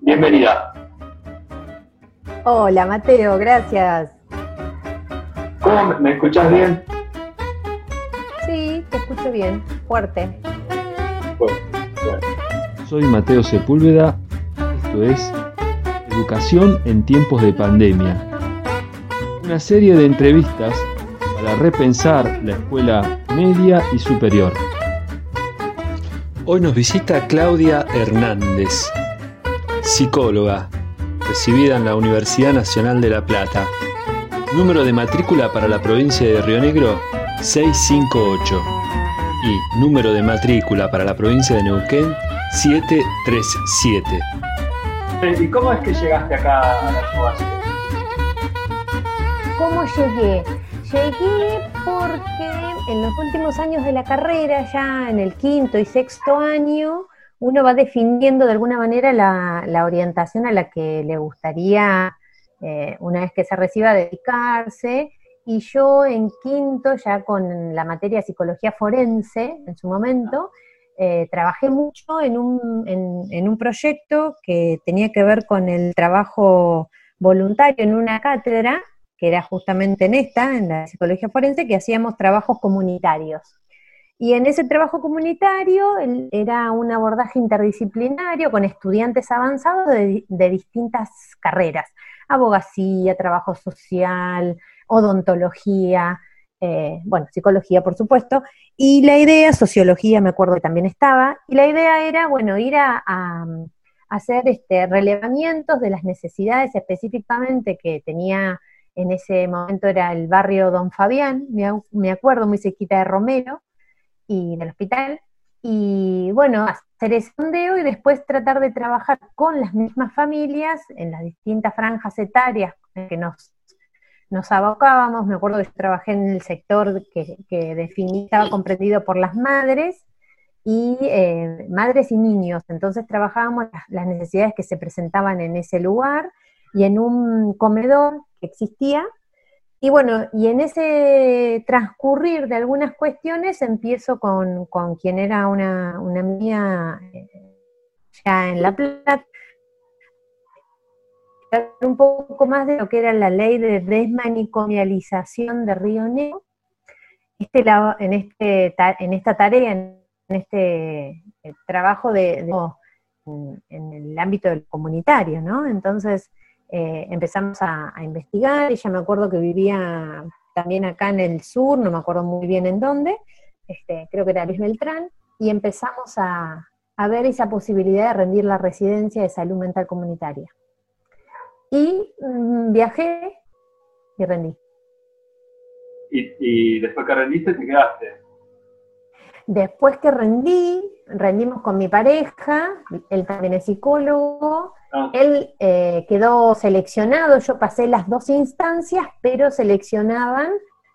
bienvenida. Hola Mateo, gracias. ¿Cómo me, escuchas bien? Sí, te escucho bien, fuerte. Soy Mateo Sepúlveda, esto es Educación en tiempos de pandemia. Una serie de entrevistas para repensar la escuela media y superior. Hoy nos visita Claudia Hernández, psicóloga, recibida en la Universidad Nacional de La Plata. Número de matrícula para la provincia de Río Negro 658 y número de matrícula para la provincia de Neuquén 737. ¿Y cómo es que llegaste acá a la Croacia? ¿Cómo llegué? Llegué porque en los últimos años de la carrera, ya en el quinto y sexto año, uno va definiendo de alguna manera la, orientación a la que le gustaría, eh, una vez que se reciba, dedicarse. Y yo en quinto, ya con la materia de psicología forense en su momento, eh, trabajé mucho en un, en un proyecto que tenía que ver con el trabajo voluntario en una cátedra, que era justamente en esta, en la psicología forense, que hacíamos trabajos comunitarios. Y en ese trabajo comunitario era un abordaje interdisciplinario con estudiantes avanzados de, distintas carreras, abogacía, trabajo social, odontología, eh, bueno, psicología por supuesto, y la idea, sociología me acuerdo que también estaba, y la idea era, bueno, ir a, hacer este, relevamientos de las necesidades específicamente que tenía en ese momento era el barrio Don Fabián, me, acuerdo, muy cerquita de Romero, y del hospital. Y bueno, hacer ese sondeo y después tratar de trabajar con las mismas familias en las distintas franjas etarias que nos, nos abocábamos. Me acuerdo que yo trabajé en el sector que, que estaba comprendido por las madres y eh, madres y niños. Entonces trabajábamos las necesidades que se presentaban en ese lugar y en un comedor que existía y bueno, y en ese transcurrir de algunas cuestiones empiezo con, quien era una, una mía eh, ya en La Plata, un poco más de lo que era la ley de desmanicomialización de Río Negro. Este, en, este, en esta tarea, en este eh, trabajo de, en el ámbito comunitario, ¿no? Entonces, eh, empezamos a, investigar, ella me acuerdo que vivía también acá en el sur, no me acuerdo muy bien en dónde, este, creo que era Luis Beltrán, y empezamos a, ver esa posibilidad de rendir la residencia de salud mental comunitaria. Y mm, viajé y rendí. ¿Y, ¿Y después que rendiste te quedaste? Después que rendí, rendimos con mi pareja, él también es psicólogo, Ah. Él eh, quedó seleccionado, yo pasé las dos instancias, pero seleccionaban,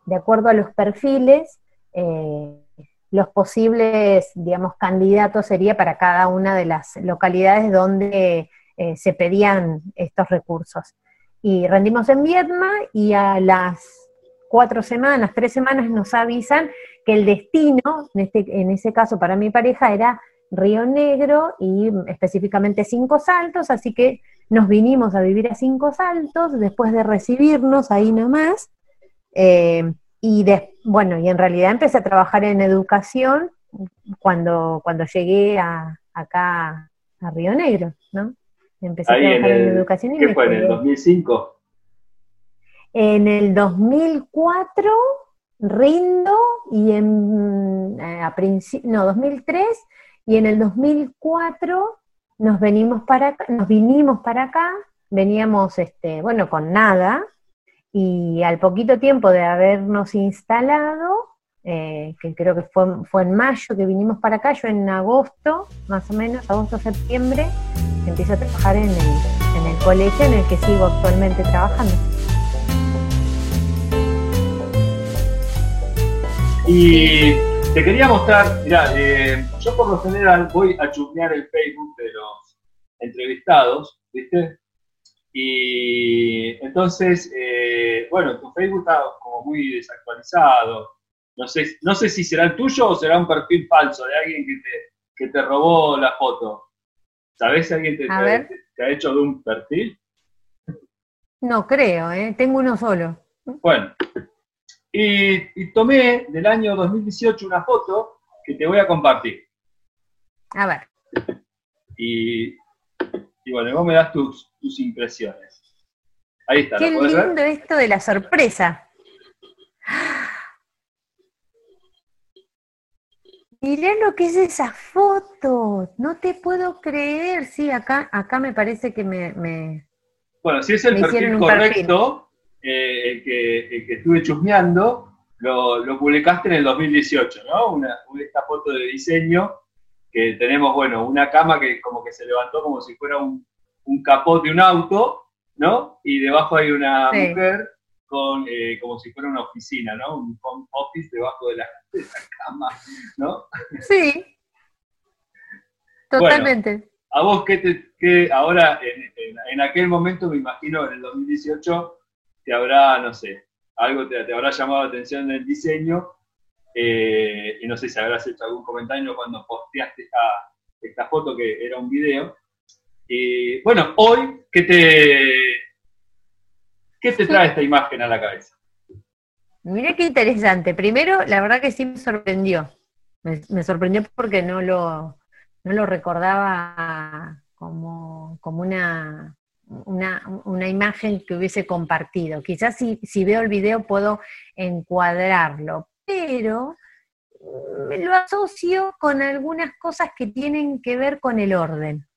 de acuerdo a los perfiles, eh, los posibles, digamos, candidatos sería para cada una de las localidades donde eh, se pedían estos recursos. Y rendimos en Viedma y a las cuatro semanas, tres semanas nos avisan que el destino, en, este, en ese caso para mi pareja, era Río Negro y específicamente Cinco Saltos, así que nos vinimos a vivir a Cinco Saltos después de recibirnos ahí nomás. Eh, y bueno, y en realidad empecé a trabajar en educación cuando, cuando llegué a, acá a Río Negro, ¿no? Empecé a trabajar en, educación y ¿Qué fue, en el 2005? En el 2004 rindo y en, eh, a no, 2003 y en el 2004 nos venimos para acá, nos vinimos para acá, veníamos, este, bueno, con nada, y al poquito tiempo de habernos instalado, eh, que creo que fue, fue en mayo que vinimos para acá, yo en agosto, más o menos, agosto, septiembre, empiezo a trabajar en el, en el colegio en el que sigo actualmente trabajando. Y te quería mostrar, mira, eh, yo por lo general voy a chusmear el Facebook de los entrevistados, ¿viste? Y entonces, eh, bueno, tu Facebook está como muy desactualizado. No sé, no sé si será el tuyo o será un perfil falso de alguien que te, que te robó la foto. ¿Sabés si alguien te, ha hecho de un perfil? No creo, ¿eh? Tengo uno solo. Bueno, y, y tomé del año 2018 una foto que te voy a compartir. A ver. Y, y bueno, vos me das tus, tus impresiones. Ahí está, Qué lindo esto de la sorpresa. Mirá lo que es esa foto. No te puedo creer. Sí, acá, acá me parece que me, me- Bueno, si es el perfil correcto, eh, el, que, el que estuve chusmeando, lo, lo publicaste en el 2018, ¿no? Una, esta foto de diseño que tenemos, bueno, una cama que como que se levantó como si fuera un, un capot de un auto, ¿no? Y debajo hay una Sí. mujer con, eh, como si fuera una oficina, ¿no? Un home office debajo de la, de la cama, ¿no? Sí. Totalmente. ¿A vos qué te, qué ahora, en, en- en aquel momento, me imagino, en el 2018, te habrá, no sé, algo te, te habrá llamado la atención del diseño, eh, y no sé si habrás hecho algún comentario cuando posteaste esta, esta foto, que era un video. Y bueno, hoy, ¿qué te, ¿qué te trae esta imagen a la cabeza? Mirá qué interesante. Primero, la verdad que sí me sorprendió. Me, me sorprendió porque no lo, no lo recordaba como, como una, una, una imagen que hubiese compartido. Quizás si, si veo el video puedo encuadrarlo, pero mm, me lo asocio con algunas cosas que tienen que ver con el orden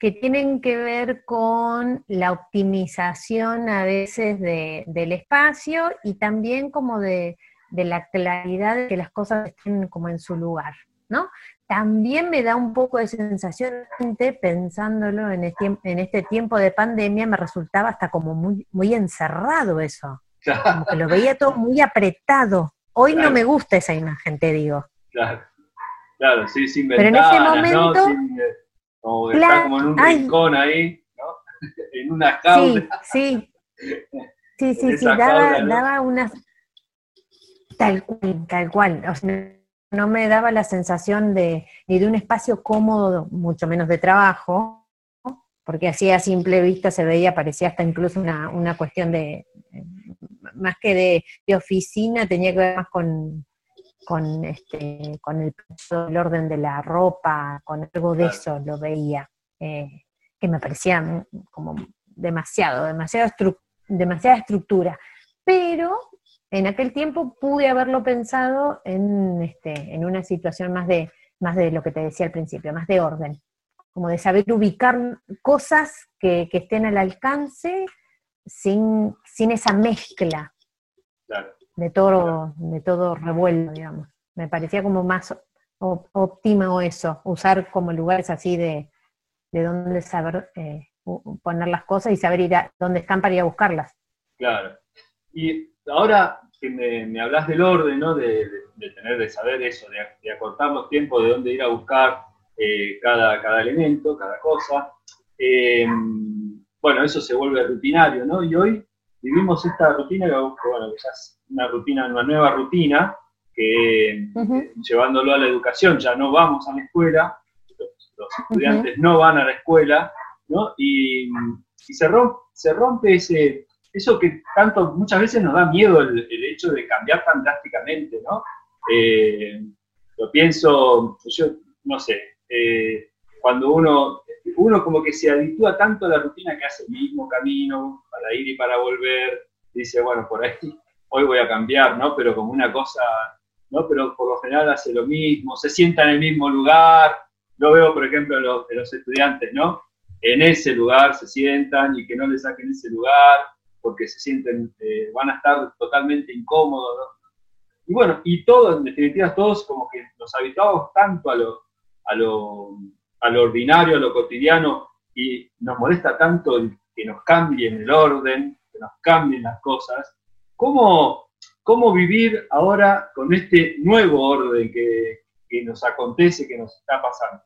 que tienen que ver con la optimización a veces de- del espacio y también como de, de la claridad de que las cosas estén como en su lugar, ¿no? También me da un poco de sensación, pensándolo en este, en este tiempo de pandemia, me resultaba hasta como muy, muy encerrado eso, como que lo veía todo muy apretado. Hoy no me gusta esa imagen, te digo. Claro, claro, sí, sin Pero en ese ventanas, momento- ¿no? Sin, eh, como que está como en un ay. rincón ahí, ¿no? en una jaula. Sí, sí. Sí, sí, sí, daba, jaula, ¿no? daba una... Tal cual, tal cual. O sea, no me daba la sensación de, ni de un espacio cómodo, mucho menos de trabajo, porque así a simple vista se veía, parecía hasta incluso una, una cuestión de, más que de, de oficina, tenía que ver más con, con, este, con el, el orden de la ropa, con algo de eso lo veía, eh, que me parecía como demasiado, demasiado estru- demasiada estructura. Pero en aquel tiempo pude haberlo pensado en, este, en una situación más de, más de lo que te decía al principio, más de orden, como de saber ubicar cosas que, que estén al alcance sin, sin esa mezcla Claro. de todo, de todo revuelto, digamos. Me parecía como más óptimo eso, usar como lugares así de, de dónde saber eh, poner las cosas y saber ir a dónde están para ir a buscarlas. Claro. Y ahora que me, me hablas del orden, ¿no? De, de- de tener, de saber eso, de, de acortar los tiempos, de dónde ir a buscar eh, cada, cada elemento, cada cosa. eh, bueno, eso se vuelve rutinario, ¿no? Y hoy vivimos esta rutina, que bueno, que ya es una rutina, una nueva rutina, que llevándolo a la educación, ya no vamos a la escuela, los, los estudiantes no van a la escuela, ¿no? Y, y se, rompe, se rompe ese, eso que tanto muchas veces nos da miedo el, hecho de cambiar tan drásticamente, ¿no? Eh, lo pienso, yo no sé, eh, cuando uno, uno como que se habitúa tanto a la rutina que hace el mismo camino para ir y para volver, dice, bueno, por ahí hoy voy a cambiar, ¿no? Pero como una cosa, ¿no? Pero por lo general hace lo mismo, se sienta en el mismo lugar, lo veo, por ejemplo, en los estudiantes, ¿no? En ese lugar se sientan y que no le saquen ese lugar porque se sienten, eh, van a estar totalmente incómodos. Y bueno, y todos, en definitiva, todos como que nos habituamos tanto a lo, a lo, a ordinario, a lo cotidiano, y nos molesta tanto el que nos cambien el orden, que nos cambien las cosas. ¿Cómo, cómo vivir ahora con este nuevo orden que, que nos acontece, que nos está pasando?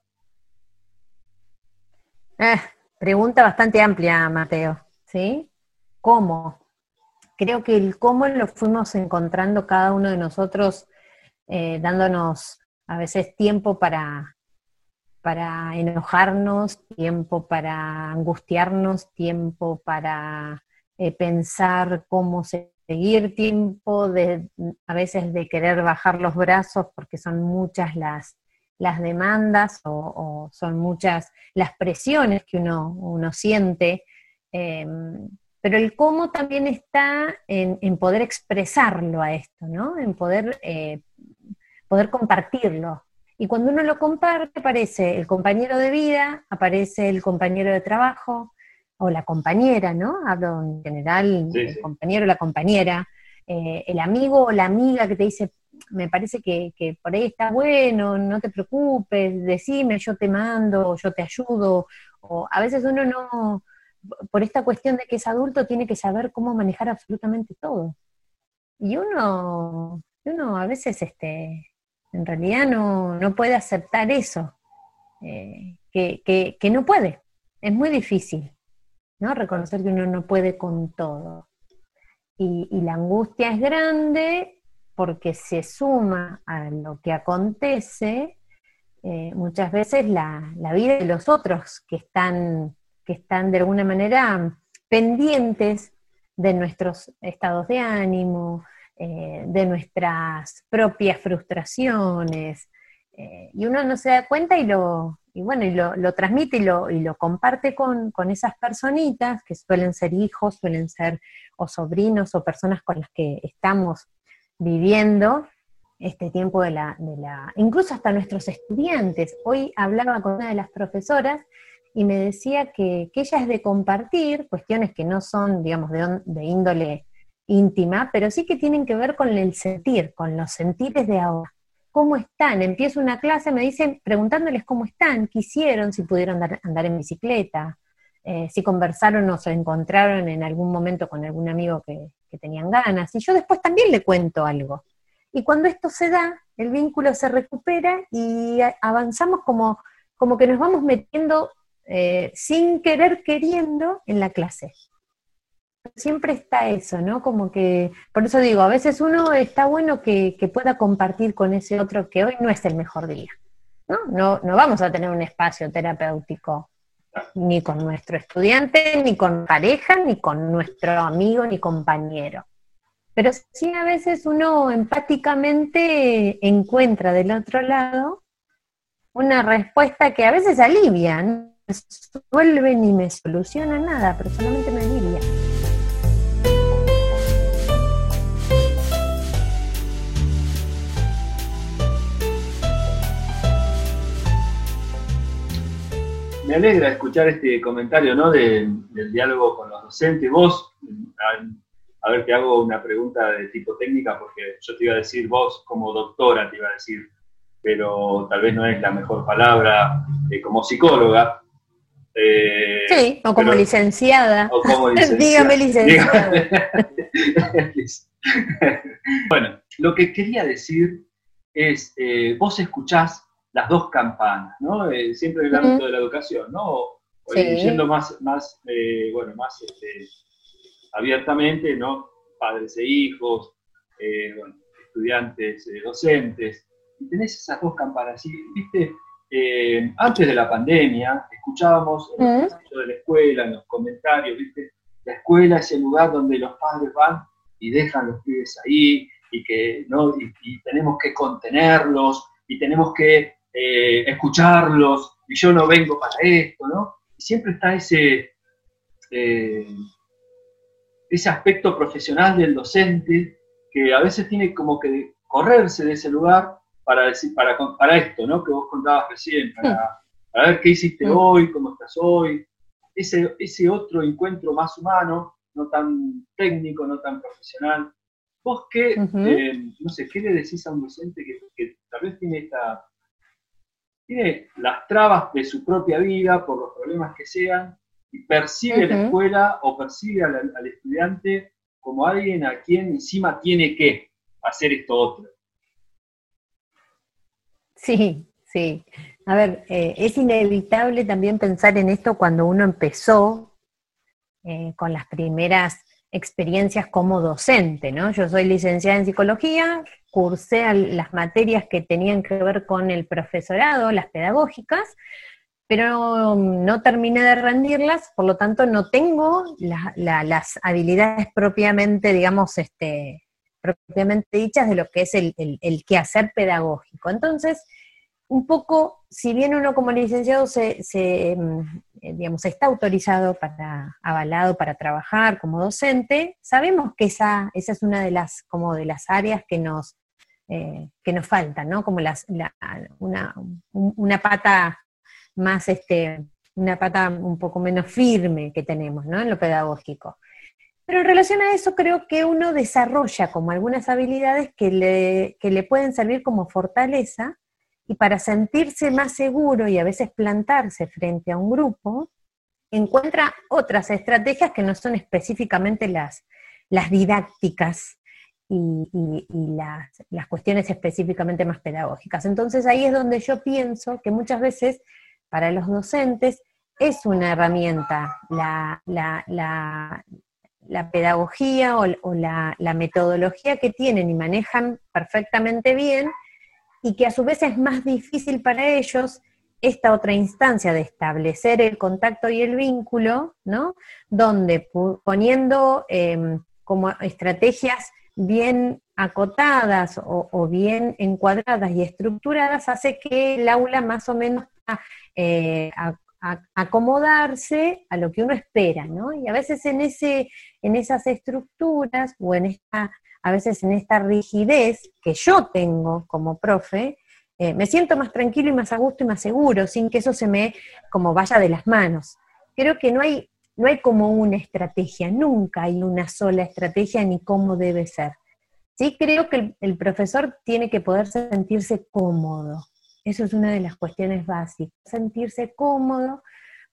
Eh, pregunta bastante amplia, Mateo, ¿sí? ¿Cómo? Creo que el cómo lo fuimos encontrando cada uno de nosotros, eh, dándonos a veces tiempo para, para enojarnos, tiempo para angustiarnos, tiempo para eh, pensar cómo seguir, tiempo a veces de querer bajar los brazos porque son muchas las, las demandas o, son muchas las presiones que uno, uno siente. Em, pero el cómo también está en, poder expresarlo a esto, ¿no? En poder, eh, poder compartirlo. Y cuando uno lo comparte, aparece el compañero de vida, aparece el compañero de trabajo, o la compañera, ¿no? Hablo en general, el compañero o la compañera, eh, el amigo o la amiga que te dice, me parece que, que, por ahí está bueno, no te preocupes, decime, yo te mando, yo te ayudo, o a veces uno no, por esta cuestión de que es adulto, tiene que saber cómo manejar absolutamente todo. Y uno, uno a veces, este, en realidad no, puede aceptar eso, eh, que, no puede. Es muy difícil, ¿no? Reconocer que uno no puede con todo. Y, la angustia es grande porque se suma a lo que acontece eh, muchas veces la, la vida de los otros que están que están de alguna manera pendientes de nuestros estados de ánimo, eh, de nuestras propias frustraciones, eh, y uno no se da cuenta y lo, y bueno, y lo, transmite y lo, y lo comparte con, esas personitas que suelen ser hijos, suelen ser o sobrinos o personas con las que estamos viviendo este tiempo de la, de la, incluso hasta nuestros estudiantes. Hoy hablaba con una de las profesoras y me decía que, ella es de compartir cuestiones que no son, digamos, de, índole íntima, pero sí que tienen que ver con el sentir, con los sentires de ahora. ¿Cómo están? Empiezo una clase, me dicen, preguntándoles cómo están, qué hicieron, si pudieron andar, en bicicleta, eh, si conversaron o se encontraron en algún momento con algún amigo que, que tenían ganas. Y yo después también le cuento algo. Y cuando esto se da, el vínculo se recupera y avanzamos como, como que nos vamos metiendo eh, sin querer queriendo en la clase. Siempre está eso, ¿no? Como que, por eso digo, a veces uno está bueno que, pueda compartir con ese otro que hoy no es el mejor día. ¿no? No, no vamos a tener un espacio terapéutico ni con nuestro estudiante, ni con pareja, ni con nuestro amigo, ni compañero. Pero sí a veces uno empáticamente encuentra del otro lado una respuesta que a veces alivia, ¿no? Resuelve ni me soluciona nada, pero solamente me alivia. Me alegra escuchar este comentario ¿no? del diálogo con los docentes. Vos, a, ver, te hago una pregunta de tipo técnica, porque yo te iba a decir, vos como doctora te iba a decir, pero tal vez no es la mejor palabra eh, como psicóloga, eh, sí, o como licenciada. O como licenciada. Dígame licenciada. bueno, lo que quería decir es, eh, vos escuchás las dos campanas, ¿no? Eh, siempre en el ámbito de la educación, ¿no? Yendo más, más bueno, más este, abiertamente, ¿no? Padres e hijos, estudiantes, docentes, y tenés esas dos campanas, y, ¿viste? Eh, antes de la pandemia, escuchábamos en el mm. de la escuela, en los comentarios, ¿viste? La escuela es el lugar donde los padres van y dejan los pibes ahí y que ¿no? y, tenemos que contenerlos y tenemos que eh, escucharlos y yo no vengo para esto, ¿no? Y siempre está ese, eh, ese aspecto profesional del docente que a veces tiene como que correrse de ese lugar para, decir, para, para esto, ¿no? Que vos contabas recién, para, ver qué hiciste hoy, cómo estás hoy. Ese, ese otro encuentro más humano, no tan técnico, no tan profesional. ¿Vos qué, eh, no sé, qué le decís a un docente que, tal vez tiene esta, tiene las trabas de su propia vida por los problemas que sean y percibe la escuela o percibe al estudiante como alguien a quien encima tiene que hacer esto otro? Sí, sí. A ver, eh, es inevitable también pensar en esto cuando uno empezó eh, con las primeras experiencias como docente, ¿no? Yo soy licenciada en psicología, cursé las materias que tenían que ver con el profesorado, las pedagógicas, pero no terminé de rendirlas, por lo tanto no tengo las habilidades propiamente, digamos, este, propiamente dichas de lo que es el, el, quehacer pedagógico. Entonces, un poco, si bien uno como licenciado se, mm, eh, digamos, está autorizado para, avalado para trabajar como docente, sabemos que esa, esa es una de las, como de las áreas que nos, eh, que nos faltan, ¿no? Como las, una, una pata más, este, una pata un poco menos firme que tenemos, ¿no? En lo pedagógico. Pero en relación a eso creo que uno desarrolla como algunas habilidades que le, que le pueden servir como fortaleza y para sentirse más seguro y a veces plantarse frente a un grupo, encuentra otras estrategias que no son específicamente las, las didácticas y, las, las, cuestiones específicamente más pedagógicas. Entonces ahí es donde yo pienso que muchas veces para los docentes es una herramienta la, la, pedagogía o, la, metodología que tienen y manejan perfectamente bien y que a su vez es más difícil para ellos esta otra instancia de establecer el contacto y el vínculo, ¿no? Donde poniendo em, como estrategias bien acotadas o, bien encuadradas y estructuradas hace que el aula más o menos eh, acomodarse a lo que uno espera, ¿no? Y a veces en, ese, en esas estructuras o en esta, a veces en esta rigidez que yo tengo como profe, eh, me siento más tranquilo y más a gusto y más seguro, sin que eso se me como vaya de las manos. Creo que no hay, no hay como una estrategia, nunca hay una sola estrategia ni cómo debe ser. Sí creo que el profesor tiene que poder sentirse cómodo, eso es una de las cuestiones básicas, sentirse cómodo,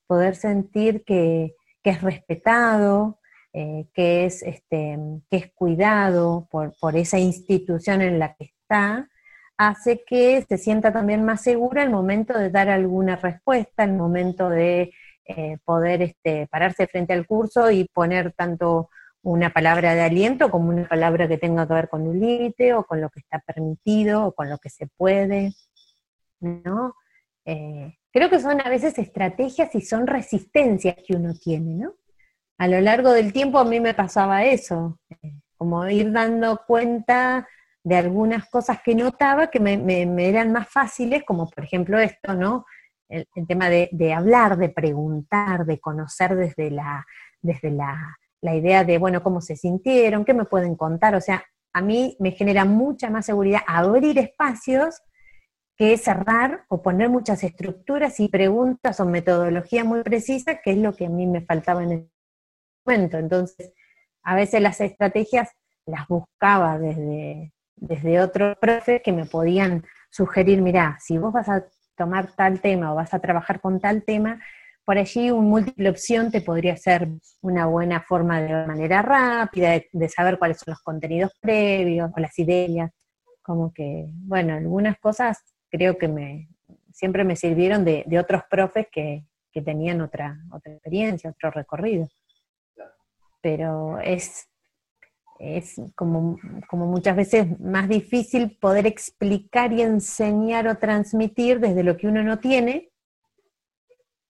poder sentir que, es respetado, eh, que, es, este, que es cuidado por, esa institución en la que está, hace que se sienta también más segura al momento de dar alguna respuesta, al momento de eh, poder este, pararse frente al curso y poner tanto una palabra de aliento como una palabra que tenga que ver con un límite o con lo que está permitido o con lo que se puede. ¿No? Eh, creo que son a veces estrategias y son resistencias que uno tiene, ¿no? A lo largo del tiempo a mí me pasaba eso, eh, como ir dando cuenta de algunas cosas que notaba que me, eran más fáciles, como por ejemplo esto, ¿no? El, tema de, hablar, de preguntar, de conocer desde la, desde la, la idea de, bueno, cómo se sintieron, qué me pueden contar, o sea, a mí me genera mucha más seguridad abrir espacios que es cerrar o poner muchas estructuras y preguntas o metodología muy precisa, que es lo que a mí me faltaba en ese momento. Entonces, a veces las estrategias las buscaba desde, desde otros profes que me podían sugerir, mira, si vos vas a tomar tal tema o vas a trabajar con tal tema, por allí un múltiple opción te podría ser una buena forma de manera rápida, de, saber cuáles son los contenidos previos o las ideas, como que, bueno, algunas cosas creo que me, siempre me sirvieron de, otros profes que, tenían otra, otra experiencia, otro recorrido. Pero es, es como, como muchas veces más difícil poder explicar y enseñar o transmitir desde lo que uno no tiene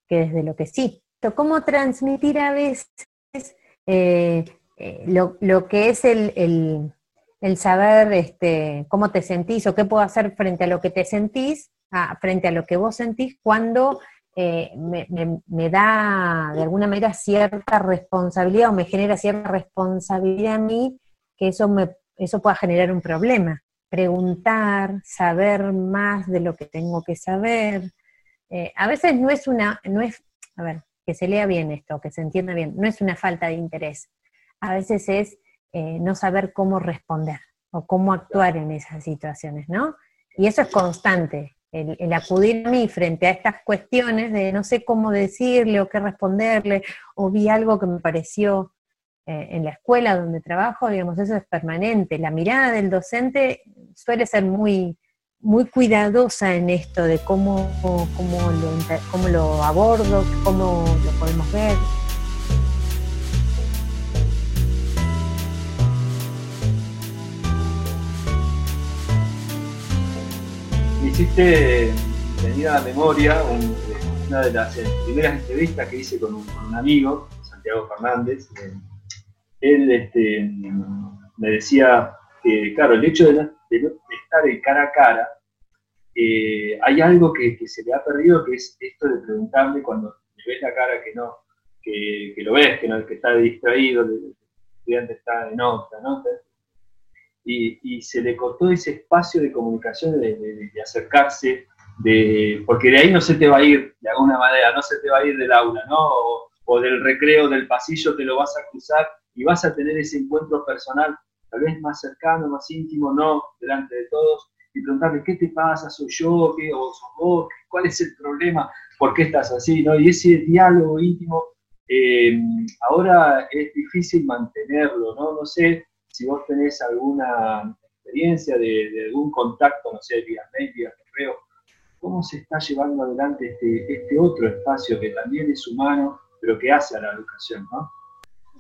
que desde lo que sí. ¿Cómo transmitir a veces eh, eh, lo, que es el saber este, cómo te sentís o qué puedo hacer frente a lo que te sentís, frente a lo que vos sentís, cuando eh, me, da de alguna manera cierta responsabilidad o me genera cierta responsabilidad a mí, que eso, me, eso pueda generar un problema. Preguntar, saber más de lo que tengo que saber. Eh, a veces no es una, no es, a ver, que se lea bien esto, que se entienda bien, no es una falta de interés. A veces es eh, no saber cómo responder o cómo actuar en esas situaciones, ¿no? Y eso es constante, el, acudir a mí frente a estas cuestiones de no sé cómo decirle o qué responderle, o vi algo que me pareció eh, en la escuela donde trabajo, digamos, eso es permanente. La mirada del docente suele ser muy, muy cuidadosa en esto de cómo, cómo, lo, cómo lo abordo, cómo lo podemos ver. Hiciste venir a la memoria una de las primeras entrevistas que hice con un, amigo, Santiago Fernández. él este, me decía que, claro, el hecho de, estar en cara a cara, eh, hay algo que, se le ha perdido, que es esto de preguntarle cuando le ves la cara que no, que, lo ves, que, no, que está distraído, el estudiante está en otra, ¿no? Y, se le cortó ese espacio de comunicación, de, acercarse, de, porque de ahí no se te va a ir, de alguna manera, no se te va a ir del aula, ¿no? O, del recreo, del pasillo, te lo vas a cruzar y vas a tener ese encuentro personal tal vez más cercano, más íntimo, no delante de todos, y preguntarle, ¿qué te pasa? ¿Soy yo? ¿Qué? ¿O sos vos? ¿Cuál es el problema? ¿Por qué estás así? ¿no? Y ese diálogo íntimo eh, ahora es difícil mantenerlo, ¿no? No sé si vos tenés alguna experiencia de, algún contacto, no sé, vía mail, vía correo, ¿cómo se está llevando adelante este, este otro espacio que también es humano, pero que hace a la educación, ¿no?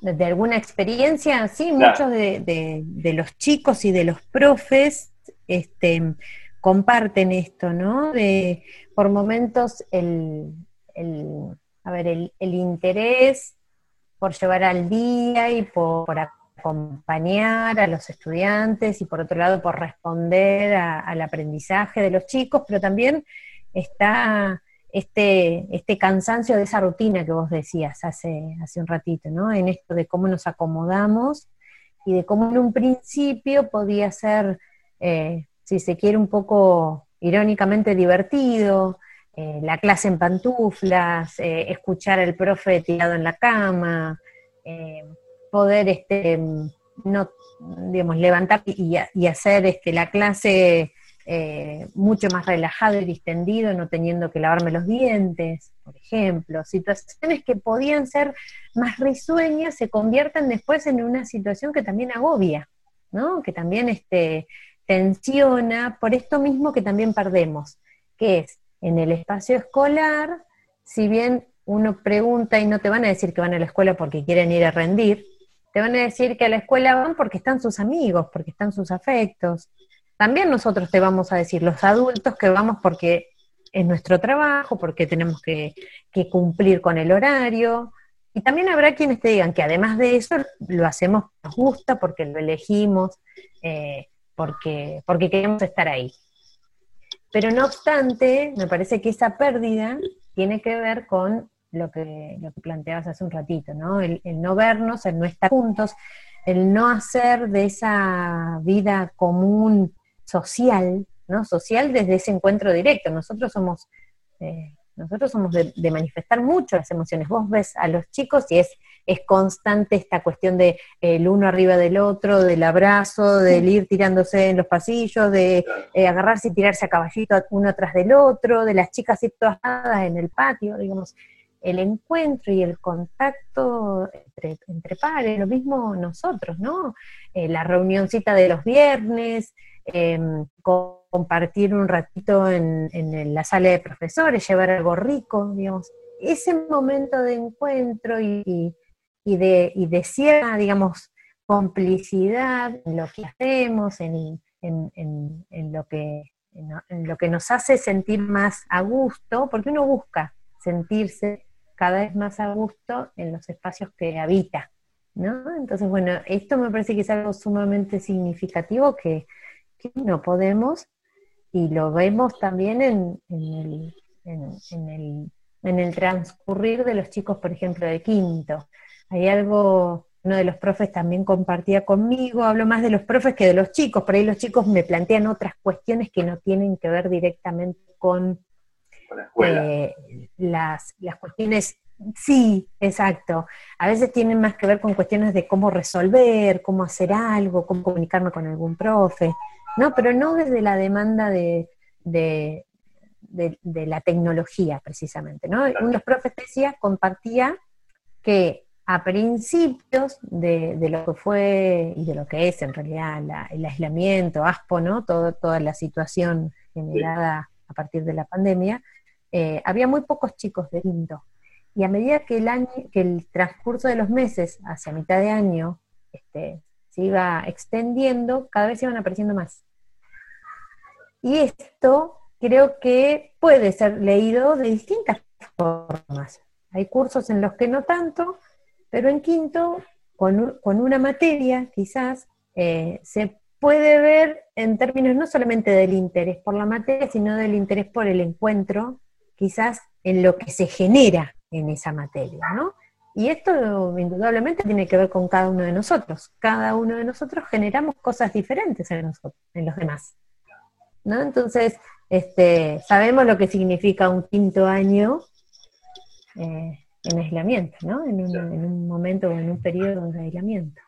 de alguna experiencia, sí, muchos de, los chicos y de los profes este, comparten esto, ¿no? De, por momentos el, a ver, el, interés por llevar al día y por, acompañar a los estudiantes y por otro lado por responder al aprendizaje de los chicos, pero también está este, este cansancio de esa rutina que vos decías hace, hace un ratito, ¿no? En esto de cómo nos acomodamos y de cómo en un principio podía ser, eh, si se quiere, un poco irónicamente divertido, eh, la clase en pantuflas, eh, escuchar al profe tirado en la cama, poder este, no, digamos, levantar y, y hacer este, la clase eh, mucho más relajado y distendido, no teniendo que lavarme los dientes, por ejemplo. Situaciones que podían ser más risueñas se convierten después en una situación que también agobia, ¿no? que también este, tensiona por esto mismo que también perdemos, que es en el espacio escolar, si bien uno pregunta y no te van a decir que van a la escuela porque quieren ir a rendir, te van a decir que a la escuela van porque están sus amigos, porque están sus afectos, también nosotros te vamos a decir, los adultos, que vamos porque es nuestro trabajo, porque tenemos que, cumplir con el horario. Y también habrá quienes te digan que además de eso lo hacemos nos gusta, porque lo elegimos, eh, porque, porque queremos estar ahí. Pero no obstante, me parece que esa pérdida tiene que ver con lo que, lo que planteabas hace un ratito, ¿no? El, el, no vernos, el no estar juntos, el no hacer de esa vida común social, ¿no? Social desde ese encuentro directo. Nosotros somos, eh, nosotros somos de, manifestar mucho las emociones. Vos ves a los chicos y es, es constante esta cuestión de el uno arriba del otro, del abrazo, del ir tirándose en los pasillos, de eh, agarrarse y tirarse a caballito uno tras del otro, de las chicas ir todas en el patio, digamos el encuentro y el contacto entre, entre pares, lo mismo nosotros, ¿no? Eh, la reunioncita de los viernes, Em, compartir un ratito en, la sala de profesores, llevar algo rico, digamos. Ese momento de encuentro y, de, y de cierta, digamos, complicidad en lo que hacemos, en, lo que, en lo que nos hace sentir más a gusto, porque uno busca sentirse cada vez más a gusto en los espacios que habita, ¿no? Entonces, bueno, esto me parece que es algo sumamente significativo que, no podemos, y lo vemos también en, el, en, el, transcurrir de los chicos, por ejemplo, de quinto. Hay algo, uno de los profes también compartía conmigo, hablo más de los profes que de los chicos, por ahí los chicos me plantean otras cuestiones que no tienen que ver directamente con, eh, las, las cuestiones Sí, exacto. A veces tienen más que ver con cuestiones de cómo resolver, cómo hacer algo, cómo comunicarme con algún profe. No, pero no desde la demanda de, de, la tecnología, precisamente. ¿no? Uno de los profes decía, compartía que a principios de, lo que fue y de lo que es en realidad el aislamiento, ASPO, ¿no? Todo, toda la situación generada a partir de la pandemia, eh, había muy pocos chicos de quinto. Y a medida que el, año, que el transcurso de los meses, hacia mitad de año, este, se iba extendiendo, cada vez iban apareciendo más. Y esto creo que puede ser leído de distintas formas. Hay cursos en los que no tanto, pero en quinto, con, una materia quizás, eh, se puede ver en términos no solamente del interés por la materia, sino del interés por el encuentro, quizás en lo que se genera en esa materia, ¿no? Y esto indudablemente tiene que ver con cada uno de nosotros. Cada uno de nosotros generamos cosas diferentes en nosotros, en los demás. ¿no? Entonces, este, sabemos lo que significa un quinto año eh, en aislamiento, ¿no? En un, momento o en un periodo de aislamiento.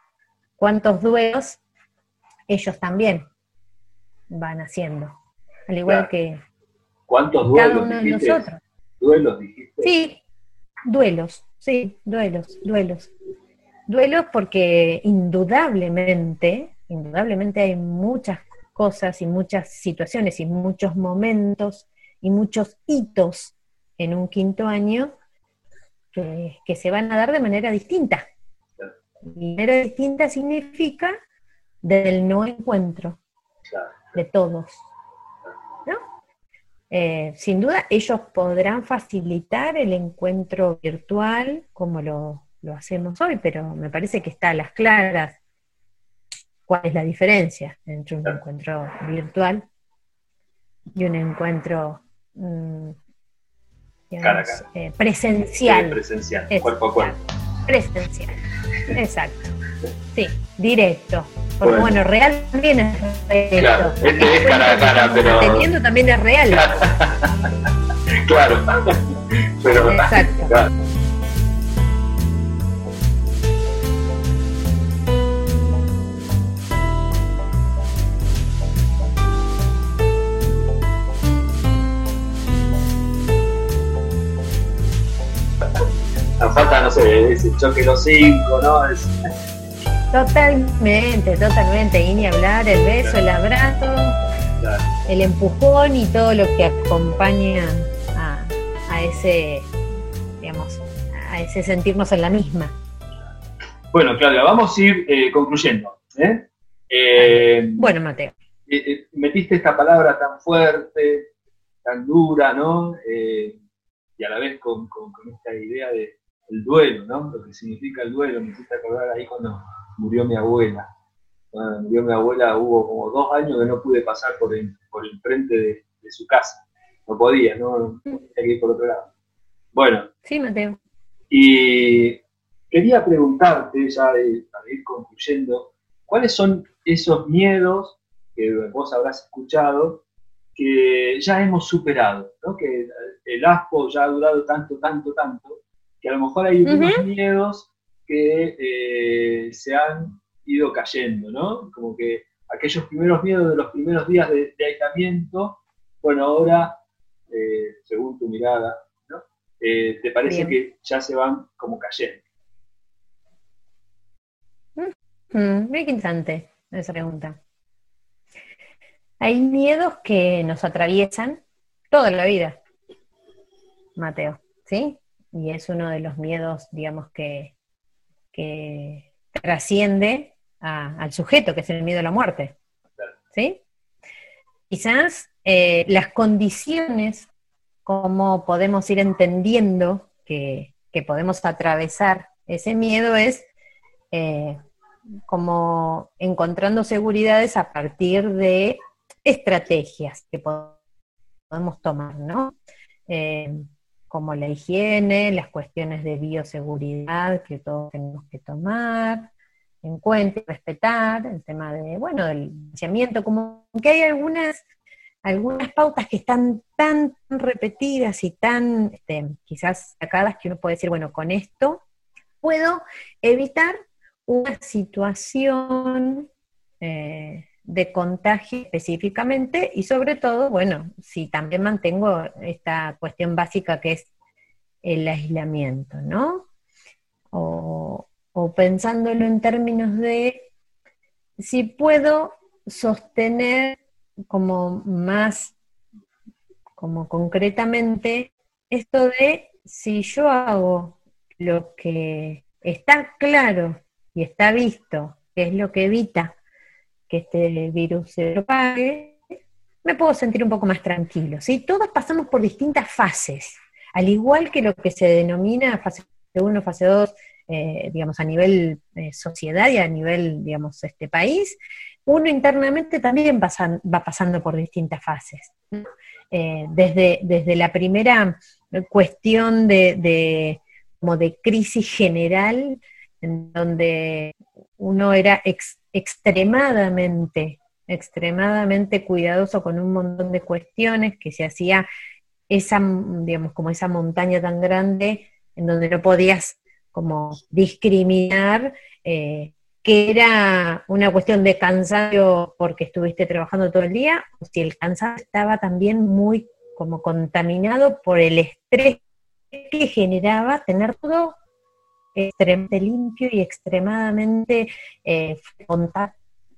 ¿Cuántos duelos ellos también van haciendo? Al igual que ¿Cuántos duelos cada uno de nosotros. ¿Duelos dijiste? Sí, duelos, sí, duelos, duelos. Duelos porque indudablemente, indudablemente hay muchas cosas y muchas situaciones y muchos momentos y muchos hitos en un quinto año que, se van a dar de manera distinta. De manera distinta significa del no encuentro de todos. Eh, sin duda, ellos podrán facilitar el encuentro virtual como lo, lo hacemos hoy, pero me parece que está a las claras cuál es la diferencia entre un encuentro virtual y un encuentro mm, eh, presencial. presencial, cuerpo a cuerpo. Presencial, exacto. Sí, directo. Porque bueno, real también es directo. Claro, este es cara a cara, pero. Teniendo también es real. claro. pero, exacto. falta, no sé, ese choque los cinco, ¿no? Totalmente, totalmente. Y ni hablar, el beso, el abrazo, el empujón y todo lo que acompaña a, ese, digamos, a ese sentirnos en la misma. Bueno, Claudia, vamos a ir eh, concluyendo. ¿eh? Eh, bueno, Mateo. metiste esta palabra tan fuerte, tan dura, ¿no? y a la vez con esta idea de, el duelo, ¿no? Lo que significa el duelo. Me hiciste acordar ahí cuando murió mi abuela. Cuando murió mi abuela hubo como dos años que no pude pasar por el, por el frente de, su casa. No podía, ¿no? Tenía que ir por otro lado. Bueno. Sí, Mateo. Y quería preguntarte, ya para ir concluyendo, ¿cuáles son esos miedos que vos habrás escuchado que ya hemos superado, ¿no? que el ASPO ya ha durado tanto, tanto, tanto, que a lo mejor hay unos miedos que eh, se han ido cayendo, ¿no? Como que aquellos primeros miedos de los primeros días de, aislamiento, bueno, ahora, eh, según tu mirada, ¿no? Eh, ¿Te parece que ya se van como cayendo? Mm, muy interesante esa pregunta. Hay miedos que nos atraviesan toda la vida, Mateo, ¿sí? y es uno de los miedos, digamos, que, trasciende al sujeto, que es el miedo a la muerte. ¿Sí? Quizás eh, las condiciones, como podemos ir entendiendo que, podemos atravesar ese miedo, es eh, como encontrando seguridades a partir de estrategias que podemos tomar, ¿no? Eh, como la higiene, las cuestiones de bioseguridad que todos tenemos que tomar en cuenta y respetar, el tema de, bueno, del distanciamiento, como que hay algunas, algunas pautas que están tan repetidas y tan este, quizás sacadas que uno puede decir, bueno, con esto puedo evitar una situación eh, de contagio específicamente y sobre todo, bueno, si también mantengo esta cuestión básica que es el aislamiento, ¿no? O, pensándolo en términos de si puedo sostener como más, como concretamente, esto de si yo hago lo que está claro y está visto, que es lo que evita que este virus se propague, me puedo sentir un poco más tranquilo. ¿sí? Todos pasamos por distintas fases, al igual que lo que se denomina fase 1, fase 2, eh, digamos, a nivel eh, sociedad y a nivel, digamos, este país, uno internamente también va pasando por distintas fases. Eh, desde, desde la primera cuestión de, como de crisis general, en donde uno era extremadamente, extremadamente cuidadoso con un montón de cuestiones, que se hacía esa, digamos, como esa montaña tan grande en donde no podías como discriminar eh, que era una cuestión de cansancio porque estuviste trabajando todo el día, o si el cansancio estaba también muy como contaminado por el estrés que generaba tener todo extremadamente limpio y extremadamente eh,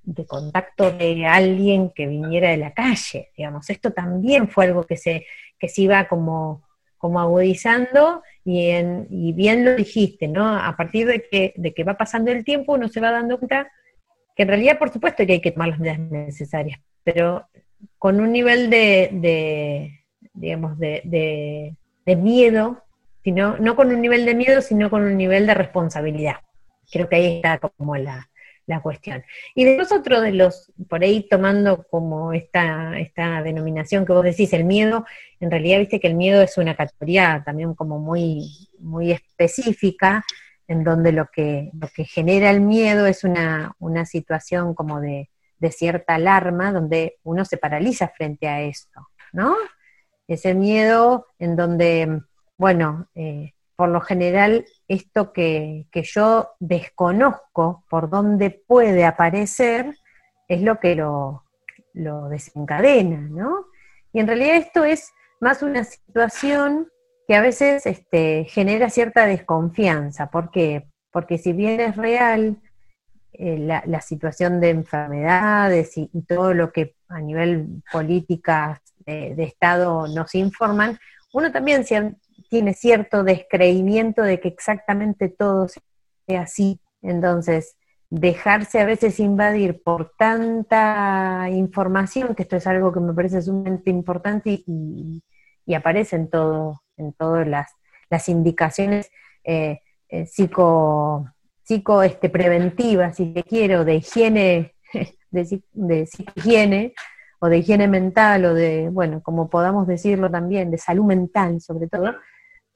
de contacto de alguien que viniera de la calle, digamos. Esto también fue algo que se, que se iba como como agudizando y, en, y bien lo dijiste, ¿no? A partir de que, de que va pasando el tiempo uno se va dando cuenta que en realidad por supuesto que hay que tomar las medidas necesarias, pero con un nivel de, de digamos, de, de, miedo, sino, no con un nivel de miedo, sino con un nivel de responsabilidad. Creo que ahí está como la, la cuestión. Y después otro de los, por ahí tomando como esta, esta denominación que vos decís, el miedo, en realidad viste que el miedo es una categoría también como muy, muy específica, en donde lo que, lo que genera el miedo es una, una situación como de, de cierta alarma, donde uno se paraliza frente a esto, ¿no? Ese miedo en donde, bueno, eh, por lo general esto que, yo desconozco por dónde puede aparecer es lo que lo, desencadena, ¿no? Y en realidad esto es más una situación que a veces este, genera cierta desconfianza. ¿Por qué? Porque si bien es real eh, la, situación de enfermedades y, todo lo que a nivel política de, de Estado nos informan, uno también tiene cierto descreimiento de que exactamente todo sea así. Entonces, dejarse a veces invadir por tanta información, que esto es algo que me parece sumamente importante y, aparece en todo, en todas las, las indicaciones eh, eh, psico, psico este, preventivas, si te quiero, de higiene, de, de higiene, o de higiene mental, o de, bueno, como podamos decirlo también, de salud mental sobre todo,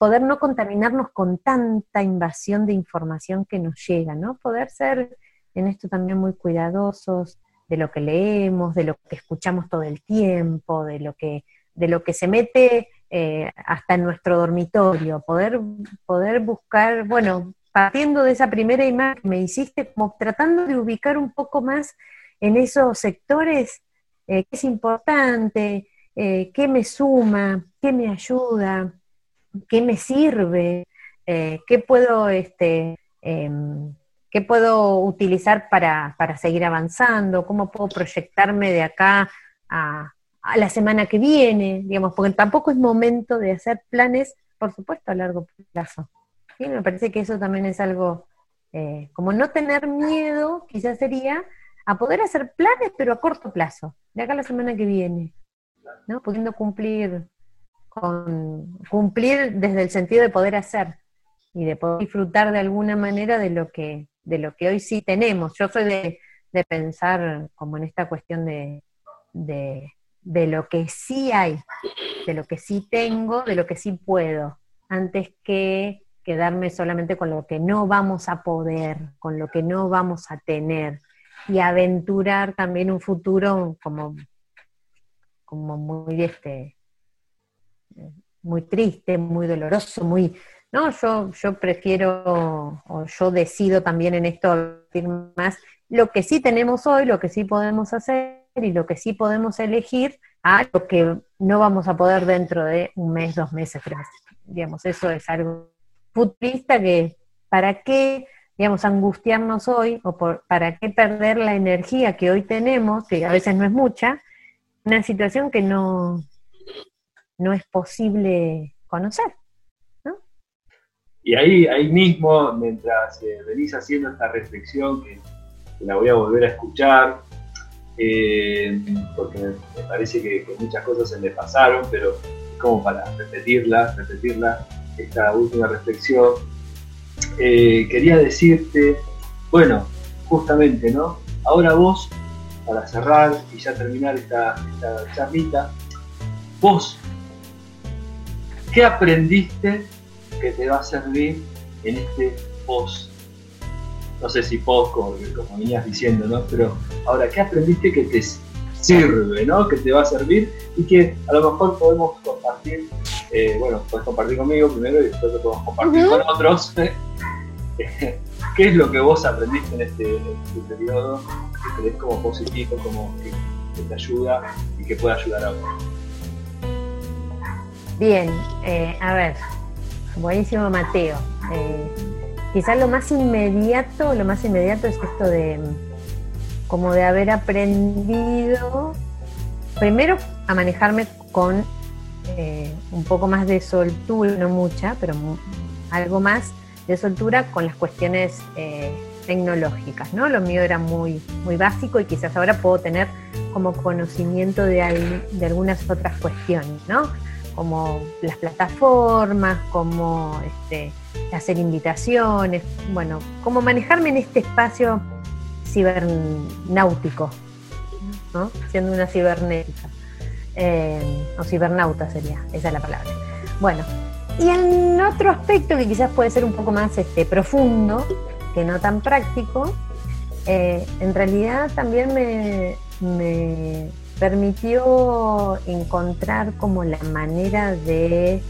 poder no contaminarnos con tanta invasión de información que nos llega, ¿no? Poder ser en esto también muy cuidadosos de lo que leemos, de lo que escuchamos todo el tiempo, de lo que, de lo que se mete eh, hasta en nuestro dormitorio, poder, poder buscar, bueno, partiendo de esa primera imagen que me hiciste, como tratando de ubicar un poco más en esos sectores eh, qué es importante, eh, qué me suma, qué me ayuda, qué me sirve, eh, qué puedo, este, em, qué puedo utilizar para, seguir avanzando, cómo puedo proyectarme de acá a, la semana que viene, digamos, porque tampoco es momento de hacer planes, por supuesto, a largo plazo. ¿sí? Me parece que eso también es algo, eh, como no tener miedo, quizás sería a poder hacer planes, pero a corto plazo, de acá a la semana que viene, ¿no? Pudiendo cumplir cumplir desde el sentido de poder hacer y de poder disfrutar de alguna manera de lo que, de lo que hoy sí tenemos. Yo soy de, pensar como en esta cuestión de, de, de, lo que sí hay, de lo que sí tengo, de lo que sí puedo, antes que quedarme solamente con lo que no vamos a poder, con lo que no vamos a tener, y aventurar también un futuro como, como muy este muy triste, muy doloroso, muy... No, yo, yo prefiero, o yo decido también en esto más lo que sí tenemos hoy, lo que sí podemos hacer y lo que sí podemos elegir a lo que no vamos a poder dentro de un mes, dos meses, tres. Digamos, eso es algo futurista que, ¿para qué, digamos, angustiarnos hoy o por, para qué perder la energía que hoy tenemos, que a veces no es mucha, una situación que no, no es posible conocer. ¿no? Y ahí, ahí mismo, mientras eh, venís haciendo esta reflexión, que, la voy a volver a escuchar, eh, porque me parece que, muchas cosas se me pasaron, pero como para repetirla, repetirla, esta última reflexión, eh, quería decirte, bueno, justamente, ¿no? Ahora vos, para cerrar y ya terminar esta, esta charlita, vos, ¿qué aprendiste que te va a servir en este post? No sé si post, como, venías diciendo, ¿no? Pero ahora, ¿qué aprendiste que te sirve, ¿no? Que te va a servir y que a lo mejor podemos compartir, eh, bueno, puedes compartir conmigo primero y después lo podemos compartir con otros. ¿Qué es lo que vos aprendiste en este, este periodo que crees como positivo, como que, te ayuda y que puede ayudar a otros? Bien, eh, a ver, buenísimo Mateo. Eh, quizás lo más inmediato, lo más inmediato es esto de como de haber aprendido primero a manejarme con eh, un poco más de soltura, no mucha, pero algo más de soltura con las cuestiones tecnológicas, ¿no? Lo mío era muy, muy básico y quizás ahora puedo tener como conocimiento de, de algunas otras cuestiones, ¿no? Como las plataformas, como este, hacer invitaciones, bueno, como manejarme en este espacio cibernáutico, ¿no? siendo una cibernética, eh, o cibernauta sería, esa es la palabra. Bueno, y en otro aspecto que quizás puede ser un poco más este, profundo, que no tan práctico, eh, en realidad también me, me permitió encontrar como la manera de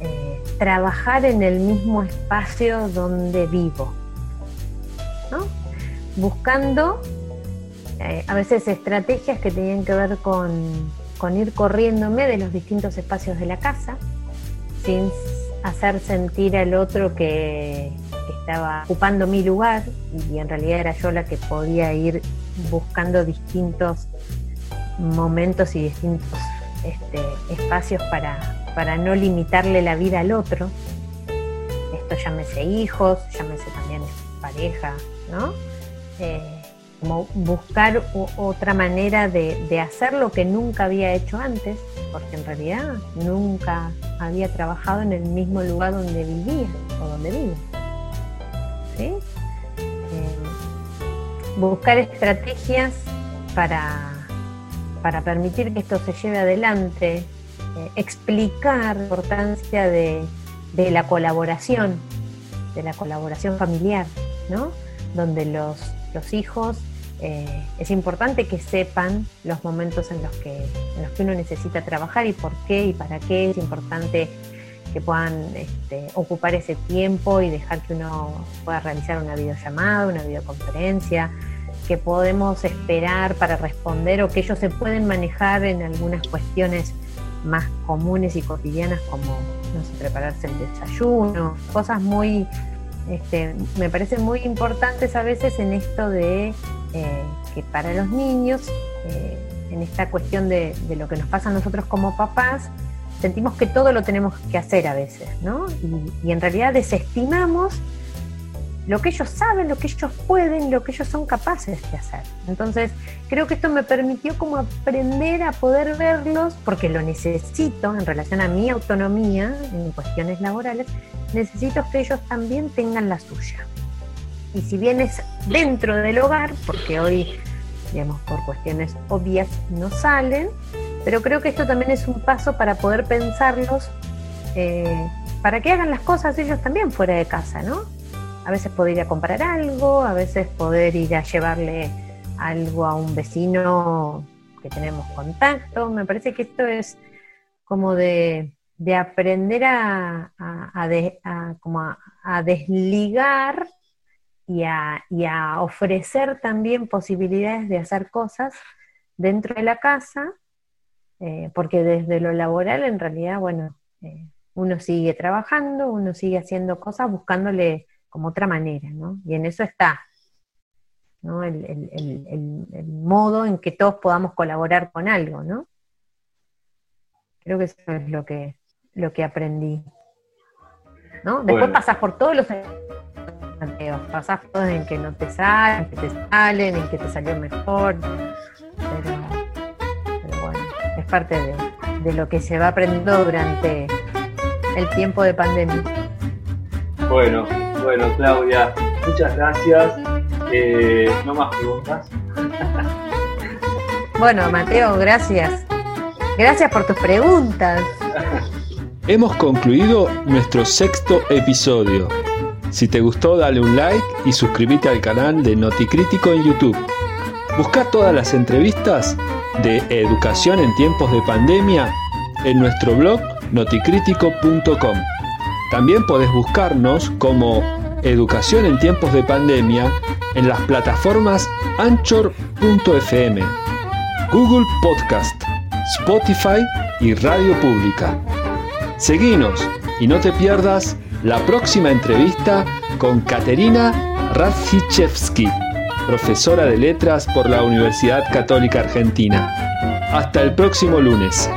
eh, trabajar en el mismo espacio donde vivo. buscando eh, a veces estrategias que tenían que ver con, ir corriéndome de los distintos espacios de la casa, sin hacer sentir al otro que, estaba ocupando mi lugar y en realidad era yo la que podía ir buscando distintos momentos y distintos este, espacios para, para no limitarle la vida al otro. Esto llámese hijos, llámese también pareja, ¿no? Eh, como buscar otra manera de, hacer lo que nunca había hecho antes, porque en realidad nunca había trabajado en el mismo lugar donde vivía o donde vivo. Eh, buscar estrategias para, para permitir que esto se lleve adelante, eh, explicar la importancia de, de la colaboración, de la colaboración familiar, ¿no? donde los los hijos, eh, es importante que sepan los momentos en los, que, en los que uno necesita trabajar y por qué y para qué es importante que puedan este, ocupar ese tiempo y dejar que uno pueda realizar una videollamada, una videoconferencia, que podemos esperar para responder o que ellos se pueden manejar en algunas cuestiones más comunes y cotidianas como no sé, prepararse el desayuno, cosas muy este, me parece muy importantes a veces en esto de eh, que para los niños, eh, en esta cuestión de, lo que nos pasa a nosotros como papás, sentimos que todo lo tenemos que hacer a veces, ¿no? y en realidad desestimamos lo que ellos saben, lo que ellos pueden, lo que ellos son capaces de hacer. Entonces, creo que esto me permitió como aprender a poder verlos, porque lo necesito en relación a mi autonomía en cuestiones laborales, necesito que ellos también tengan la suya. Y si bien es dentro del hogar, porque hoy, digamos, por cuestiones obvias no salen, pero creo que esto también es un paso para poder pensarlos, eh, para que hagan las cosas ellos también fuera de casa, ¿no? A veces poder ir a comprar algo, a veces poder ir a llevarle algo a un vecino que tenemos contacto. Me parece que esto es como de, aprender a, como a, desligar y, a, ofrecer también posibilidades de hacer cosas dentro de la casa, eh, porque desde lo laboral en realidad, bueno, eh, uno sigue trabajando, uno sigue haciendo cosas buscándole como otra manera, ¿no? Y en eso está, ¿no? El, modo en que todos podamos colaborar con algo, ¿no? Creo que eso es lo que, lo que aprendí. ¿no? Después pasás por todos los pasás por todos en que no te salen, en que te salen, en que te salió mejor. pero, bueno, es parte de, lo que se va aprendiendo durante el tiempo de pandemia. Bueno, bueno, Claudia, muchas gracias. Eh, no más preguntas. Bueno, Mateo, gracias. Gracias por tus preguntas. Hemos concluido nuestro sexto episodio. Si te gustó, dale un like y suscríbete al canal de Noticrítico en YouTube. Busca todas las entrevistas de educación en tiempos de pandemia en nuestro blog noticrítico.com. También podés buscarnos como Educación en tiempos de pandemia en las plataformas anchor.fm Google Podcast, Spotify y Radio Pública. Seguinos y no te pierdas la próxima entrevista con Katerina Radzichevsky, profesora de letras por la Universidad Católica Argentina. Hasta el próximo lunes.